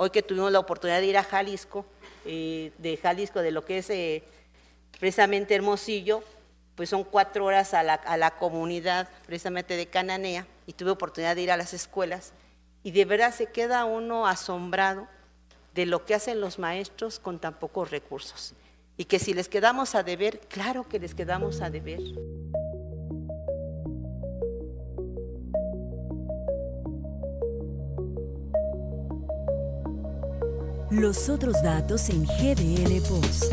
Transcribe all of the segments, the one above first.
Hoy que tuvimos la oportunidad de ir a Jalisco, eh, de Jalisco, de lo que es eh, precisamente Hermosillo, pues son cuatro horas a la, a la comunidad precisamente de Cananea y tuve oportunidad de ir a las escuelas y de verdad se queda uno asombrado de lo que hacen los maestros con tan pocos recursos. Y que si les quedamos a deber, claro que les quedamos a deber. Los otros datos en GDL Post.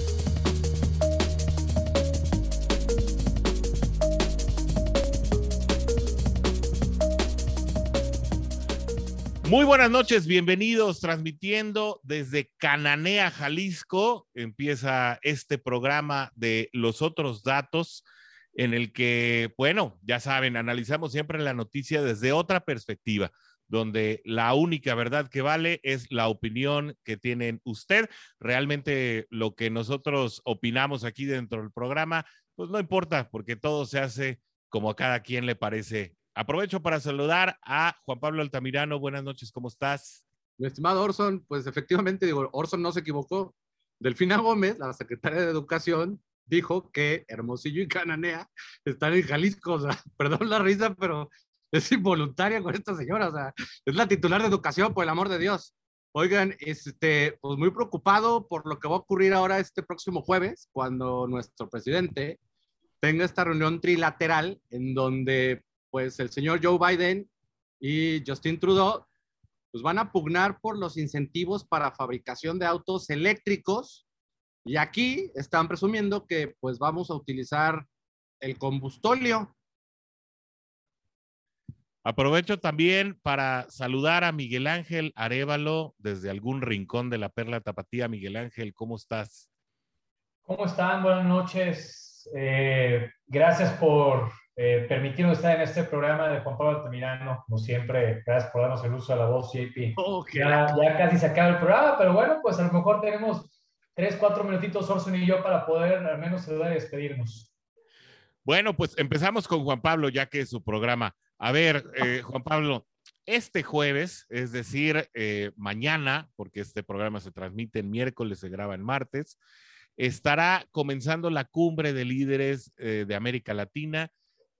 Muy buenas noches, bienvenidos transmitiendo desde Cananea, Jalisco. Empieza este programa de los otros datos en el que, bueno, ya saben, analizamos siempre la noticia desde otra perspectiva, donde la única verdad que vale es la opinión que tienen usted. Realmente lo que nosotros opinamos aquí dentro del programa, pues no importa, porque todo se hace como a cada quien le parece Aprovecho para saludar a Juan Pablo Altamirano. Buenas noches, ¿cómo estás? Mi estimado Orson, pues efectivamente, digo, Orson no se equivocó. Delfina Gómez, la secretaria de Educación, dijo que Hermosillo y Cananea están en Jalisco. O sea, perdón la risa, pero es involuntaria con esta señora. O sea, es la titular de Educación, por el amor de Dios. Oigan, este, pues muy preocupado por lo que va a ocurrir ahora este próximo jueves, cuando nuestro presidente tenga esta reunión trilateral en donde pues el señor Joe Biden y Justin Trudeau pues van a pugnar por los incentivos para fabricación de autos eléctricos y aquí están presumiendo que pues vamos a utilizar el combustóleo. Aprovecho también para saludar a Miguel Ángel Arevalo desde algún rincón de la Perla Tapatía. Miguel Ángel, ¿cómo estás? ¿Cómo están? Buenas noches. Eh, gracias por eh, estar en este programa de Juan Pablo Altamirano, como siempre. Gracias por darnos el uso de la voz, JP. Oh, ya, ya, casi se acaba el programa, pero bueno, pues a lo mejor tenemos tres, cuatro minutitos, Orson y yo, para poder al menos saludar y despedirnos. Bueno, pues empezamos con Juan Pablo, ya que es su programa. A ver, eh, Juan Pablo, este jueves, es decir, eh, mañana, porque este programa se transmite en miércoles, se graba en martes, estará comenzando la cumbre de líderes eh, de América Latina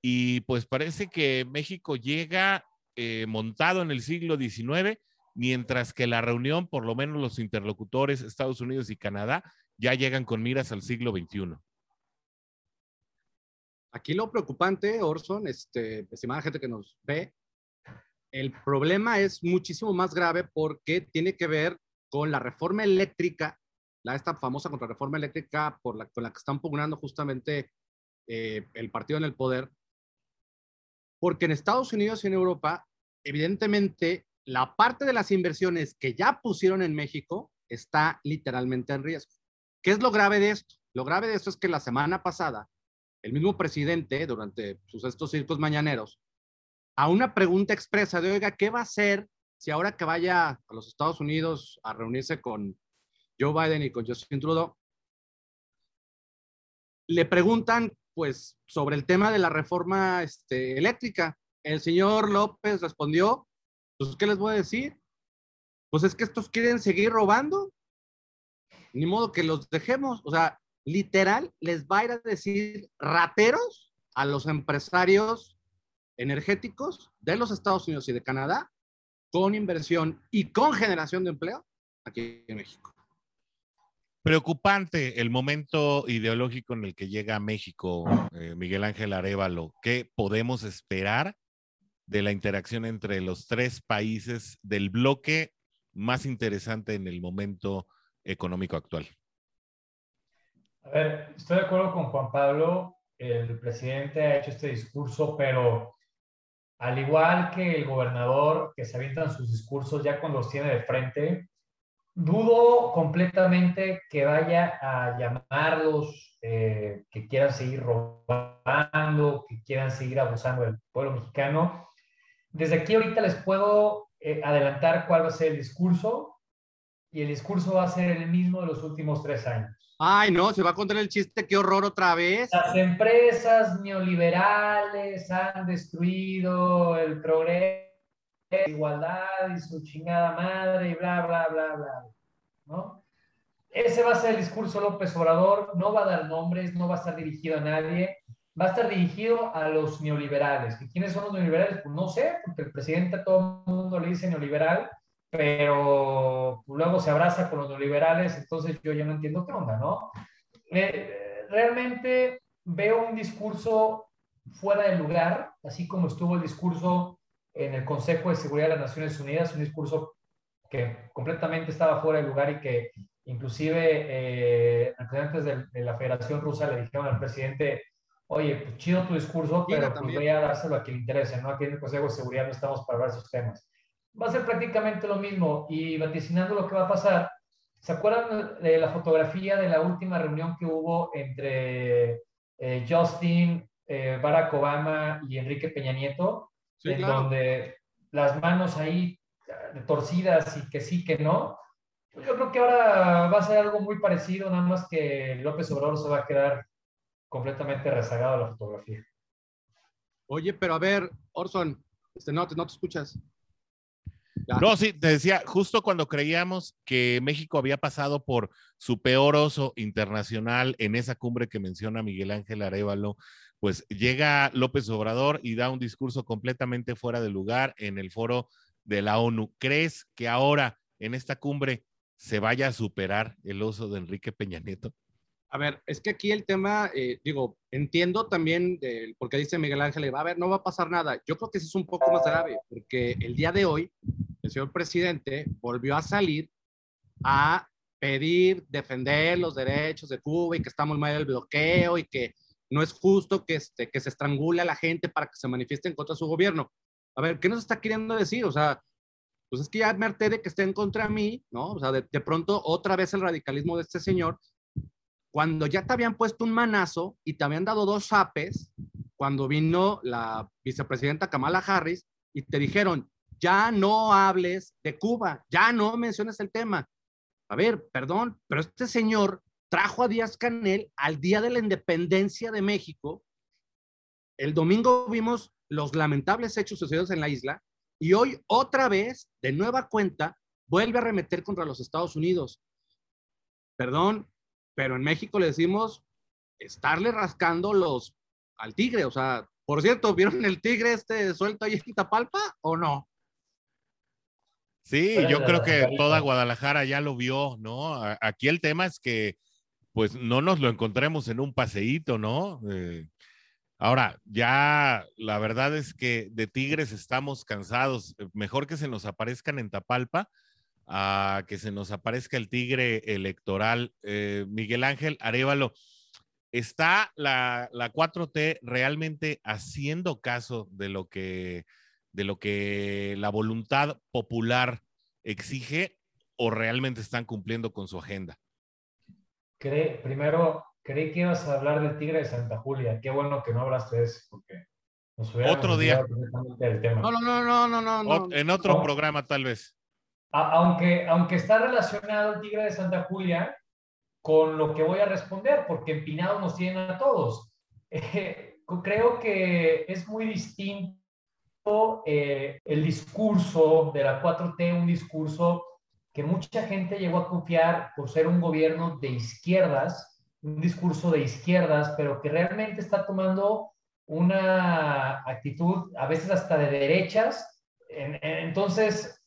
y pues parece que México llega montado en el siglo XIX, mientras que la reunión, por lo menos los interlocutores Estados Unidos y Canadá, ya llegan con miras al siglo XXI. Aquí lo preocupante, Orson, este, estimada gente que nos ve, el problema es muchísimo más grave porque tiene que ver con la reforma eléctrica, la esta famosa contrarreforma eléctrica con la que están pugnando justamente eh, el partido en el poder, porque en Estados Unidos y en Europa, evidentemente, la parte de las inversiones que ya pusieron en México está literalmente en riesgo. ¿Qué es lo grave de esto? Lo grave de esto es que la semana pasada, el mismo presidente, durante sus estos circos mañaneros, a una pregunta expresa de, oiga, ¿qué va a hacer si ahora que vaya a los Estados Unidos a reunirse con Joe Biden y con Justin Trudeau, le preguntan pues sobre el tema de la reforma este, eléctrica. El señor López respondió, pues, ¿qué les voy a decir? Pues es que estos quieren seguir robando. Ni modo que los dejemos. O sea, literal, les va a ir a decir rateros a los empresarios energéticos de los Estados Unidos y de Canadá con inversión y con generación de empleo aquí en México. Preocupante el momento ideológico en el que llega México, eh, Miguel Ángel Arevalo. ¿Qué podemos esperar de la interacción entre los tres países del bloque más interesante en el momento económico actual? A ver, estoy de acuerdo con Juan Pablo. El presidente ha hecho este discurso, pero al igual que el gobernador que se avientan sus discursos ya cuando los tiene de frente, dudo completamente que vaya a llamarlos, eh, que quieran seguir robando, que quieran seguir abusando del pueblo mexicano. Desde aquí ahorita les puedo eh, adelantar cuál va a ser el discurso y el discurso va a ser el mismo de los últimos tres años. Ay, no, se va a contar el chiste, qué horror otra vez. Las empresas neoliberales han destruido el progreso igualdad y su chingada madre y bla, bla, bla, bla, ¿no? Ese va a ser el discurso López Obrador, no va a dar nombres, no va a estar dirigido a nadie, va a estar dirigido a los neoliberales. ¿Y quiénes son los neoliberales? Pues no sé, porque el presidente a todo el mundo le dice neoliberal, pero luego se abraza con los neoliberales, entonces yo ya no entiendo qué onda, ¿no? Eh, realmente veo un discurso fuera de lugar, así como estuvo el discurso en el Consejo de Seguridad de las Naciones Unidas, un discurso que completamente estaba fuera de lugar y que inclusive eh, representantes de, la Federación Rusa le dijeron al presidente, oye, pues chido tu discurso, pero pues voy a dárselo a quien le interese, ¿no? Aquí en el Consejo de Seguridad no estamos para hablar de esos temas. Va a ser prácticamente lo mismo y vaticinando lo que va a pasar, ¿se acuerdan de la fotografía de la última reunión que hubo entre eh, Justin, eh, Barack Obama y Enrique Peña Nieto? en donde las manos ahí eh, torcidas y que sí, que no. Yo creo que ahora va a ser algo muy parecido, nada más que López Obrador se va a quedar completamente rezagado a la fotografía. Oye, pero a ver, Orson, este, no, no te escuchas. No, sí, te decía, justo cuando creíamos que México había pasado por su peor oso internacional en esa cumbre que menciona Miguel Ángel Arevalo, pues llega López Obrador y da un discurso completamente fuera de lugar en el foro de la ONU. ¿Crees que ahora en esta cumbre se vaya a superar el oso de Enrique Peña Nieto? A ver, es que aquí el tema, eh, digo, entiendo también porque dice Miguel Ángel, va a ver, no va a pasar nada. Yo creo que eso es un poco más grave, porque el día de hoy el señor presidente volvió a salir a pedir, defender los derechos de Cuba y que estamos mal del bloqueo y que no es justo que, este, que se estrangule a la gente para que se manifieste en contra de su gobierno. A ver, ¿qué nos está queriendo decir? O sea, pues es que ya me harté de que estén contra mí, ¿no? O sea, de, de pronto otra vez el radicalismo de este señor, cuando ya te habían puesto un manazo y te habían dado dos apes, cuando vino la vicepresidenta Kamala Harris y te dijeron, ya no hables de Cuba, ya no menciones el tema. A ver, perdón, pero este señor trajo a Díaz Canel al día de la independencia de México. El domingo vimos los lamentables hechos sucedidos en la isla y hoy otra vez, de nueva cuenta, vuelve a remeter contra los Estados Unidos. Perdón, pero en México le decimos estarle rascando los al tigre, o sea, por cierto, ¿vieron el tigre este suelto ahí en Tapalpa o no? Sí, yo creo que toda Guadalajara ya lo vio, ¿no? Aquí el tema es que pues no nos lo encontremos en un paseíto, ¿no? Eh, ahora, ya la verdad es que de Tigres estamos cansados. Eh, mejor que se nos aparezcan en Tapalpa a que se nos aparezca el Tigre electoral. Eh, Miguel Ángel Arevalo, ¿está la, la 4T realmente haciendo caso de lo que de lo que la voluntad popular exige o realmente están cumpliendo con su agenda? primero, creí que ibas a hablar del Tigre de Santa Julia. Qué bueno que no hablaste de eso, porque Otro día. No, no, no, no, no, no. en otro programa, tal vez. aunque, aunque está relacionado el Tigre de Santa Julia con lo que voy a responder, porque empinados nos tienen a todos. creo que es muy distinto eh, el discurso de la 4T, un discurso que mucha gente llegó a confiar por ser un gobierno de izquierdas, un discurso de izquierdas, pero que realmente está tomando una actitud a veces hasta de derechas. Entonces,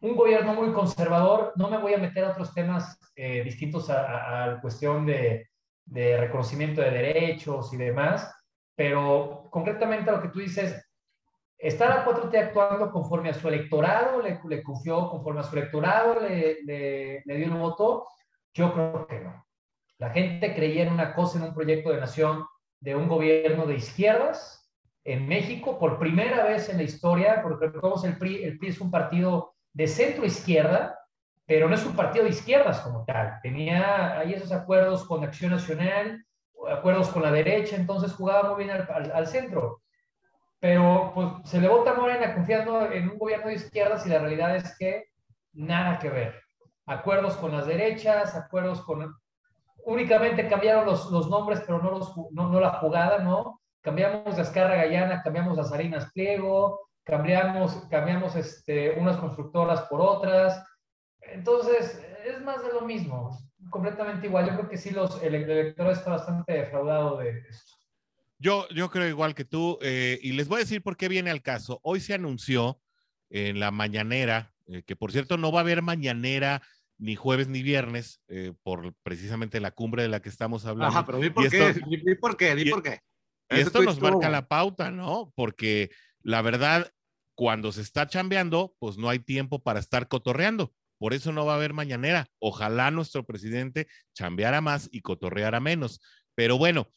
un gobierno muy conservador, no me voy a meter a otros temas eh, distintos a, la cuestión de, de reconocimiento de derechos y demás, pero concretamente lo que tú dices, ¿Está la 4T actuando conforme a su electorado? ¿Le, le confió conforme a su electorado? ¿Le, le, le dio el voto? Yo creo que no. La gente creía en una cosa, en un proyecto de nación de un gobierno de izquierdas en México por primera vez en la historia, porque recordemos el PRI, el PRI es un partido de centro izquierda, pero no es un partido de izquierdas como tal. Tenía ahí esos acuerdos con Acción Nacional, acuerdos con la derecha, entonces jugaba muy bien al, al centro pero pues se le vota a Morena confiando en un gobierno de izquierdas y la realidad es que nada que ver. Acuerdos con las derechas, acuerdos con... Únicamente cambiaron los, los nombres, pero no, los, no, no, la jugada, ¿no? Cambiamos de Escarra Gallana, cambiamos a Sarinas Pliego, cambiamos, cambiamos este, unas constructoras por otras. Entonces, es más de lo mismo, completamente igual. Yo creo que sí, los, el electorado está bastante defraudado de esto. Yo, yo creo igual que tú, eh, y les voy a decir por qué viene al caso. Hoy se anunció en la mañanera, eh, que por cierto no va a haber mañanera ni jueves ni viernes, eh, por precisamente la cumbre de la que estamos hablando. Ajá, pero di por qué, di, por qué, di por qué. Y esto nos marca la pauta, ¿no? Porque la verdad, cuando se está chambeando, pues no hay tiempo para estar cotorreando. Por eso no va a haber mañanera. Ojalá nuestro presidente chambeara más y cotorreara menos. Pero bueno,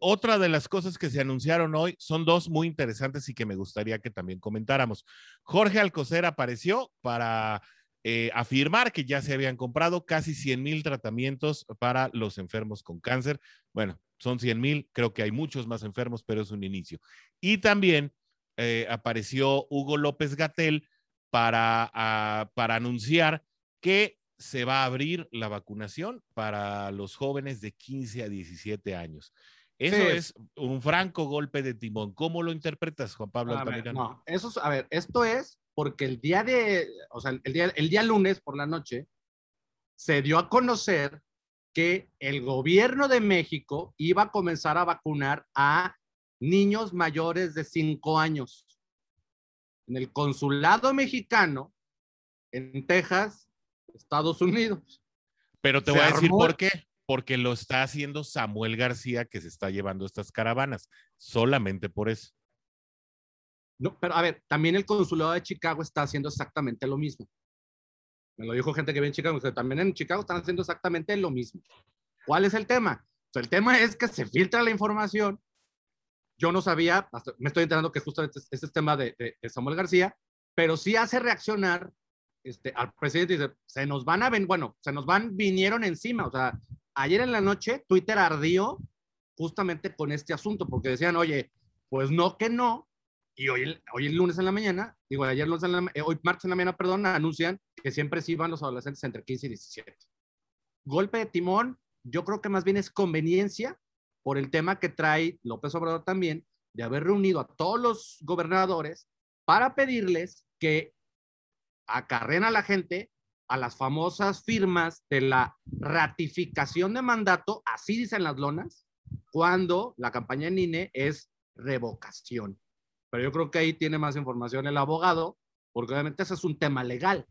otra de las cosas que se anunciaron hoy son dos muy interesantes y que me gustaría que también comentáramos. Jorge Alcocer apareció para eh, afirmar que ya se habían comprado casi 100 mil tratamientos para los enfermos con cáncer. Bueno, son 100 mil, creo que hay muchos más enfermos, pero es un inicio. Y también eh, apareció Hugo López Gatel para, para anunciar que se va a abrir la vacunación para los jóvenes de 15 a 17 años. Eso es un franco golpe de timón. ¿Cómo lo interpretas, Juan Pablo Altamirano? No, eso es, a ver, esto es porque el día de, o sea, el día, el día lunes por la noche, se dio a conocer que el gobierno de México iba a comenzar a vacunar a niños mayores de 5 años. En el consulado mexicano en Texas, Estados Unidos. Pero te voy a decir por qué. Porque lo está haciendo Samuel García, que se está llevando estas caravanas. Solamente por eso. No, pero a ver, también el consulado de Chicago está haciendo exactamente lo mismo. Me lo dijo gente que vive en Chicago, que también en Chicago están haciendo exactamente lo mismo. ¿Cuál es el tema? el tema es que se filtra la información. Yo no sabía, me estoy enterando que justamente este es el tema de, Samuel García, pero sí hace reaccionar este, al presidente y dice, se nos van a bueno, se nos van, vinieron encima. O sea, ayer en la noche Twitter ardió justamente con este asunto, porque decían, oye, pues no que no, y hoy, hoy el lunes en la mañana, digo, ayer lunes en la, eh, hoy martes en la mañana, perdón, anuncian que siempre sí van los adolescentes entre 15 y 17. Golpe de timón, yo creo que más bien es conveniencia por el tema que trae López Obrador también de haber reunido a todos los gobernadores para pedirles que acarren a la gente a las famosas firmas de la ratificación de mandato, así dicen las lonas, cuando la campaña en INE es revocación. Pero yo creo que ahí tiene más información el abogado, porque obviamente ese es un tema legal.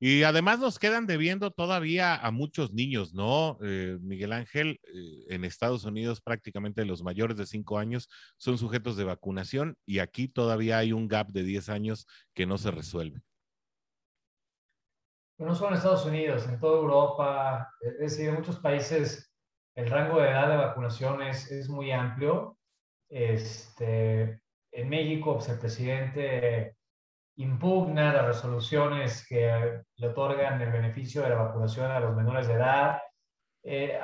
Y además nos quedan debiendo todavía a muchos niños, ¿no? Eh, Miguel Ángel, eh, en Estados Unidos prácticamente los mayores de 5 años son sujetos de vacunación y aquí todavía hay un gap de 10 años que no se resuelve. No solo en Estados Unidos, en toda Europa, es decir, en muchos países el rango de edad de vacunación es, es muy amplio. Este, en México, pues, el presidente impugna las resoluciones que le otorgan el beneficio de la vacunación a los menores de edad. Eh,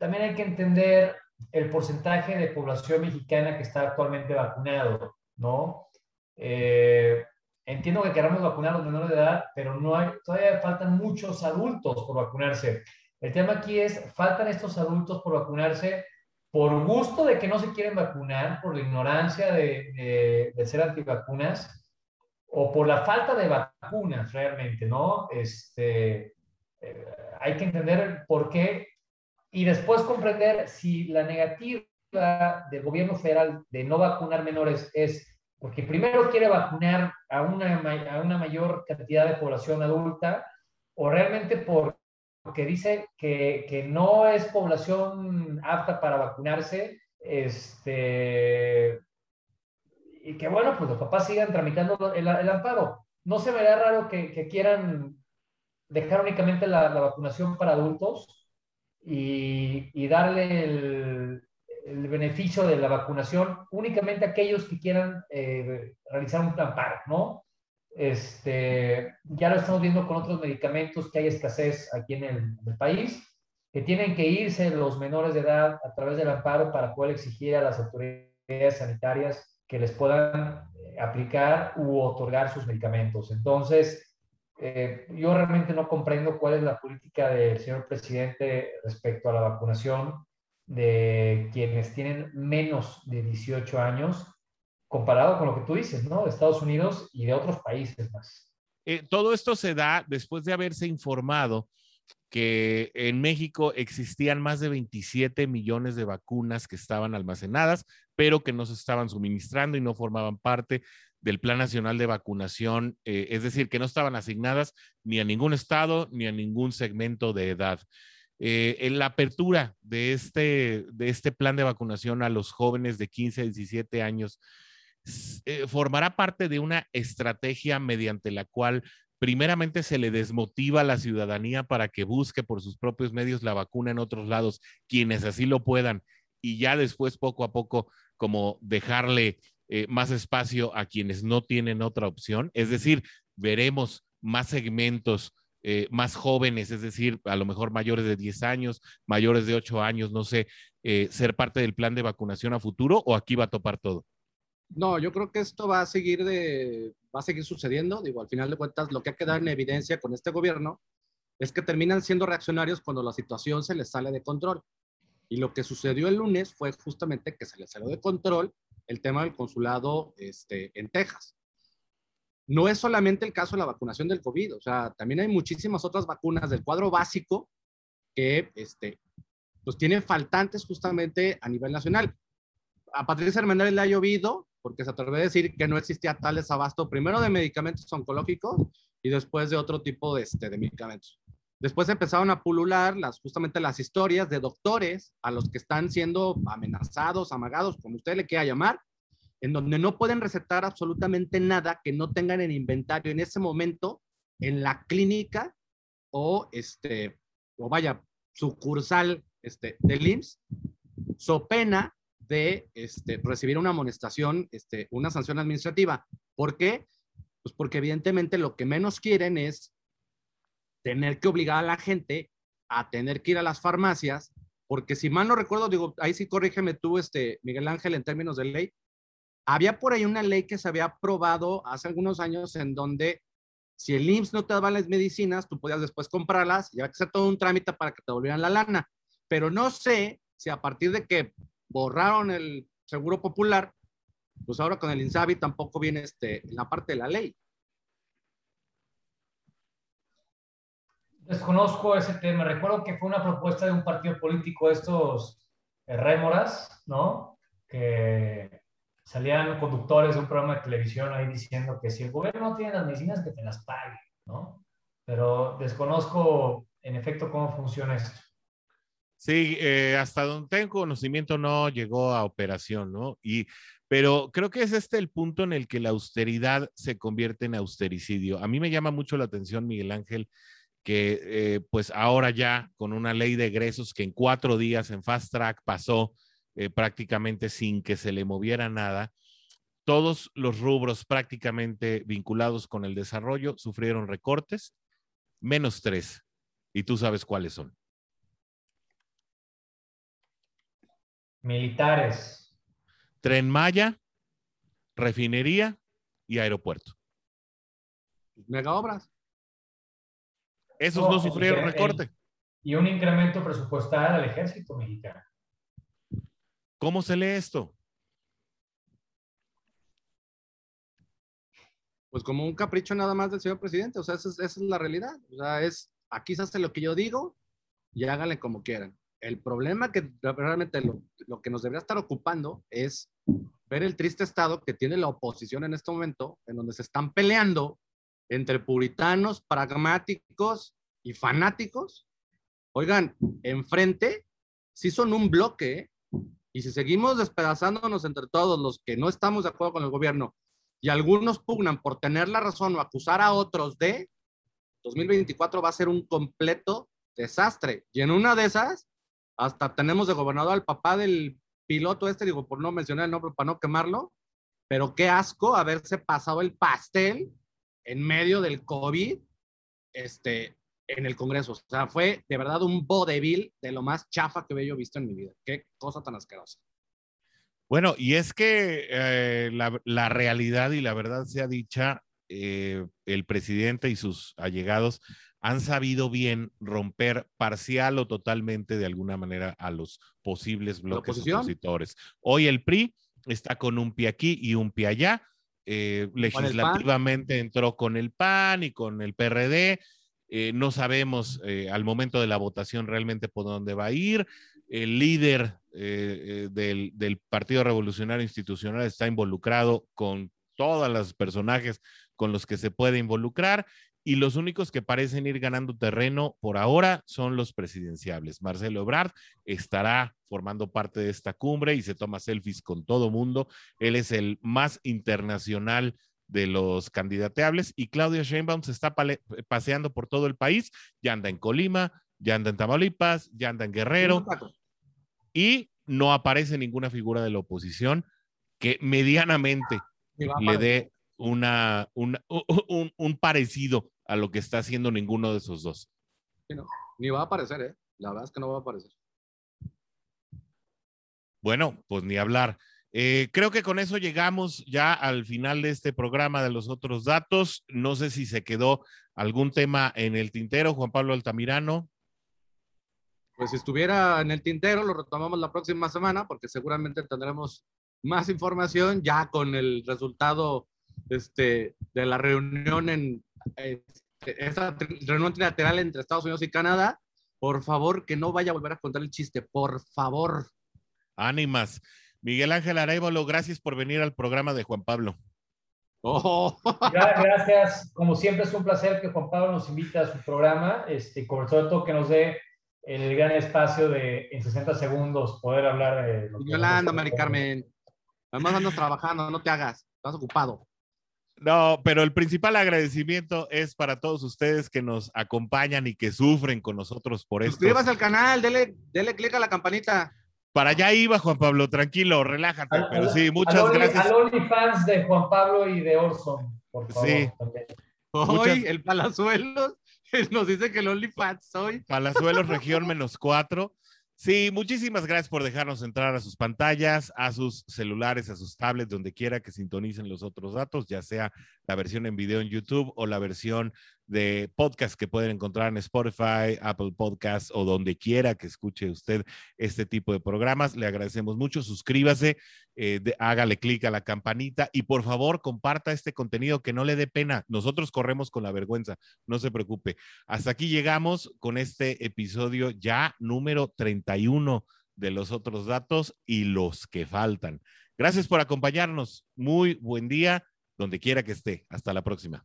también hay que entender el porcentaje de población mexicana que está actualmente vacunado, ¿no? Eh, entiendo que queramos vacunar a los menores de edad, pero no hay, todavía faltan muchos adultos por vacunarse. El tema aquí es, faltan estos adultos por vacunarse por gusto de que no se quieren vacunar, por la ignorancia de, de, ser antivacunas o por la falta de vacunas realmente, ¿no? Este, eh, hay que entender por qué y después comprender si la negativa del gobierno federal de no vacunar menores es porque primero quiere vacunar a una, a una mayor cantidad de población adulta o realmente por que dice que, que, no es población apta para vacunarse, este, y que bueno, pues los papás sigan tramitando el, el amparo. No se verá raro que, que quieran dejar únicamente la, la, vacunación para adultos y, y darle el, el, beneficio de la vacunación únicamente aquellos que quieran eh, realizar un amparo, ¿no? Este, ya lo estamos viendo con otros medicamentos que hay escasez aquí en el, país, que tienen que irse los menores de edad a través del amparo para poder exigir a las autoridades sanitarias que les puedan eh, aplicar u otorgar sus medicamentos. Entonces, eh, yo realmente no comprendo cuál es la política del señor presidente respecto a la vacunación de quienes tienen menos de 18 años comparado con lo que tú dices, ¿no? De Estados Unidos y de otros países más. Eh, todo esto se da después de haberse informado que en México existían más de 27 millones de vacunas que estaban almacenadas, pero que no se estaban suministrando y no formaban parte del Plan Nacional de Vacunación, eh, es decir, que no estaban asignadas ni a ningún estado ni a ningún segmento de edad. Eh, en la apertura de este, de este plan de vacunación a los jóvenes de 15 a 17 años, eh, formará parte de una estrategia mediante la cual primeramente se le desmotiva a la ciudadanía para que busque por sus propios medios la vacuna en otros lados, quienes así lo puedan, y ya después poco a poco como dejarle eh, más espacio a quienes no tienen otra opción. Es decir, veremos más segmentos eh, más jóvenes, es decir, a lo mejor mayores de 10 años, mayores de 8 años, no sé, eh, ser parte del plan de vacunación a futuro o aquí va a topar todo? No, yo creo que esto va a seguir de, va a seguir sucediendo. Digo, al final de cuentas, lo que ha quedado en evidencia con este gobierno es que terminan siendo reaccionarios cuando la situación se les sale de control. Y lo que sucedió el lunes fue justamente que se les salió de control el tema del consulado este, en Texas no es solamente el caso de la vacunación del COVID, o sea, también hay muchísimas otras vacunas del cuadro básico que este, pues tienen faltantes justamente a nivel nacional. A Patricia Hernández le ha llovido porque se atreve a decir que no existía tal desabasto, primero de medicamentos oncológicos y después de otro tipo de, este, de medicamentos. Después empezaron a pulular las, justamente las historias de doctores a los que están siendo amenazados, amagados, como usted le quiera llamar, en donde no pueden recetar absolutamente nada que no tengan en inventario en ese momento en la clínica o este o vaya sucursal este del IMSS so pena de este, recibir una amonestación, este, una sanción administrativa. ¿Por qué? Pues porque evidentemente lo que menos quieren es tener que obligar a la gente a tener que ir a las farmacias, porque si mal no recuerdo, digo, ahí sí corrígeme tú, este, Miguel Ángel, en términos de ley, había por ahí una ley que se había aprobado hace algunos años en donde si el IMSS no te daba las medicinas, tú podías después comprarlas y había que hacer todo un trámite para que te volvieran la lana. Pero no sé si a partir de que borraron el seguro popular, pues ahora con el INSABI tampoco viene este, la parte de la ley. Desconozco ese tema. Recuerdo que fue una propuesta de un partido político, estos rémoras, ¿no? Que salían conductores de un programa de televisión ahí diciendo que si el gobierno no tiene las medicinas, que te las pague, ¿no? Pero desconozco en efecto cómo funciona esto. Sí, eh, hasta donde tengo conocimiento no llegó a operación, ¿no? Y, pero creo que es este el punto en el que la austeridad se convierte en austericidio. A mí me llama mucho la atención, Miguel Ángel, que eh, pues ahora ya con una ley de egresos que en cuatro días en fast track pasó eh, prácticamente sin que se le moviera nada. Todos los rubros prácticamente vinculados con el desarrollo sufrieron recortes, menos tres. Y tú sabes cuáles son. Militares. Tren Maya, refinería y aeropuerto. Mega obras. Esos no, sufrieron recorte. y un incremento presupuestal al ejército mexicano. ¿Cómo se lee esto? Pues como un capricho nada más del señor presidente, o sea, esa es, la realidad. O sea, es, aquí se hace lo que yo digo y háganle como quieran. El problema que realmente lo, que nos debería estar ocupando es ver el triste estado que tiene la oposición en este momento, en donde se están peleando entre puritanos, pragmáticos y fanáticos. Oigan, enfrente sí son un bloque, ¿eh? Y si seguimos despedazándonos entre todos los que no estamos de acuerdo con el gobierno y algunos pugnan por tener la razón o acusar a otros de, 2024 va a ser un completo desastre. Y en una de esas, hasta tenemos de gobernador al papá del piloto este, digo, por no mencionar el nombre, para no quemarlo, pero qué asco haberse pasado el pastel en medio del COVID, este, en el Congreso. O sea, fue de verdad un vodevil de lo más chafa que yo visto en mi vida. Qué cosa tan asquerosa. Bueno, y es que eh, la, realidad y la verdad sea dicha, eh, el presidente y sus allegados han sabido bien romper parcial o totalmente de alguna manera a los posibles bloques opositores. Hoy el PRI está con un pie aquí y un pie allá. Eh, legislativamente entró con el PAN y con el PRD. Eh, no sabemos eh, al momento de la votación realmente por dónde va a ir. El líder del, del, Partido Revolucionario Institucional está involucrado con todos los personajes con los que se puede involucrar y los únicos que parecen ir ganando terreno por ahora son los presidenciables. Marcelo Ebrard estará formando parte de esta cumbre y se toma selfies con todo mundo. Él es el más internacional de los candidateables y Claudia Sheinbaum se está paseando por todo el país, ya anda en Colima, ya anda en Tamaulipas, ya anda en Guerrero y no aparece ninguna figura de la oposición que medianamente le dé una, un, un, parecido a lo que está haciendo ninguno de esos dos. Ni va a aparecer, ¿eh? La verdad es que no va a aparecer. Bueno, pues ni hablar. Eh, creo que con eso llegamos ya al final de este programa de los otros datos. No sé si se quedó algún tema en el tintero, Juan Pablo Altamirano. Pues si estuviera en el tintero, lo retomamos la próxima semana porque seguramente tendremos más información ya con el resultado este, de la reunión en este, esta reunión trilateral entre Estados Unidos y Canadá. Por favor, que no vaya a volver a contar el chiste, por favor. Ánimas. Miguel Ángel Arévalo, gracias por venir al programa de Juan Pablo. Oh. Gracias, como siempre es un placer que Juan Pablo nos invite a su programa, este, sobre todo que nos dé el gran espacio de en 60 segundos poder hablar de lo Yolanda, Mari Carmen, además andas trabajando, no te hagas, estás ocupado. No, pero el principal agradecimiento es para todos ustedes que nos acompañan y que sufren con nosotros por esto. Suscríbase al canal, dele, dele clic a la campanita. Para allá iba, Juan Pablo, tranquilo, relájate. pero sí, muchas gracias. Al OnlyFans de Juan Pablo y de Orson, por favor. Sí. Hoy, el Palazuelos nos dice que el OnlyFans soy. Palazuelos, región menos cuatro. Sí, muchísimas gracias por dejarnos entrar a sus pantallas, a sus celulares, a sus tablets, donde quiera que sintonicen los otros datos, ya sea la versión en video en YouTube o la versión de podcast que pueden encontrar en Spotify, Apple Podcasts o donde quiera que escuche usted este tipo de programas. Le agradecemos mucho. Suscríbase, eh, hágale clic a la campanita y por favor comparta este contenido que no le dé pena. Nosotros corremos con la vergüenza, no se preocupe. Hasta aquí llegamos con este episodio ya número 31 de los otros datos y los que faltan. Gracias por acompañarnos. Muy buen día, donde quiera que esté. Hasta la próxima.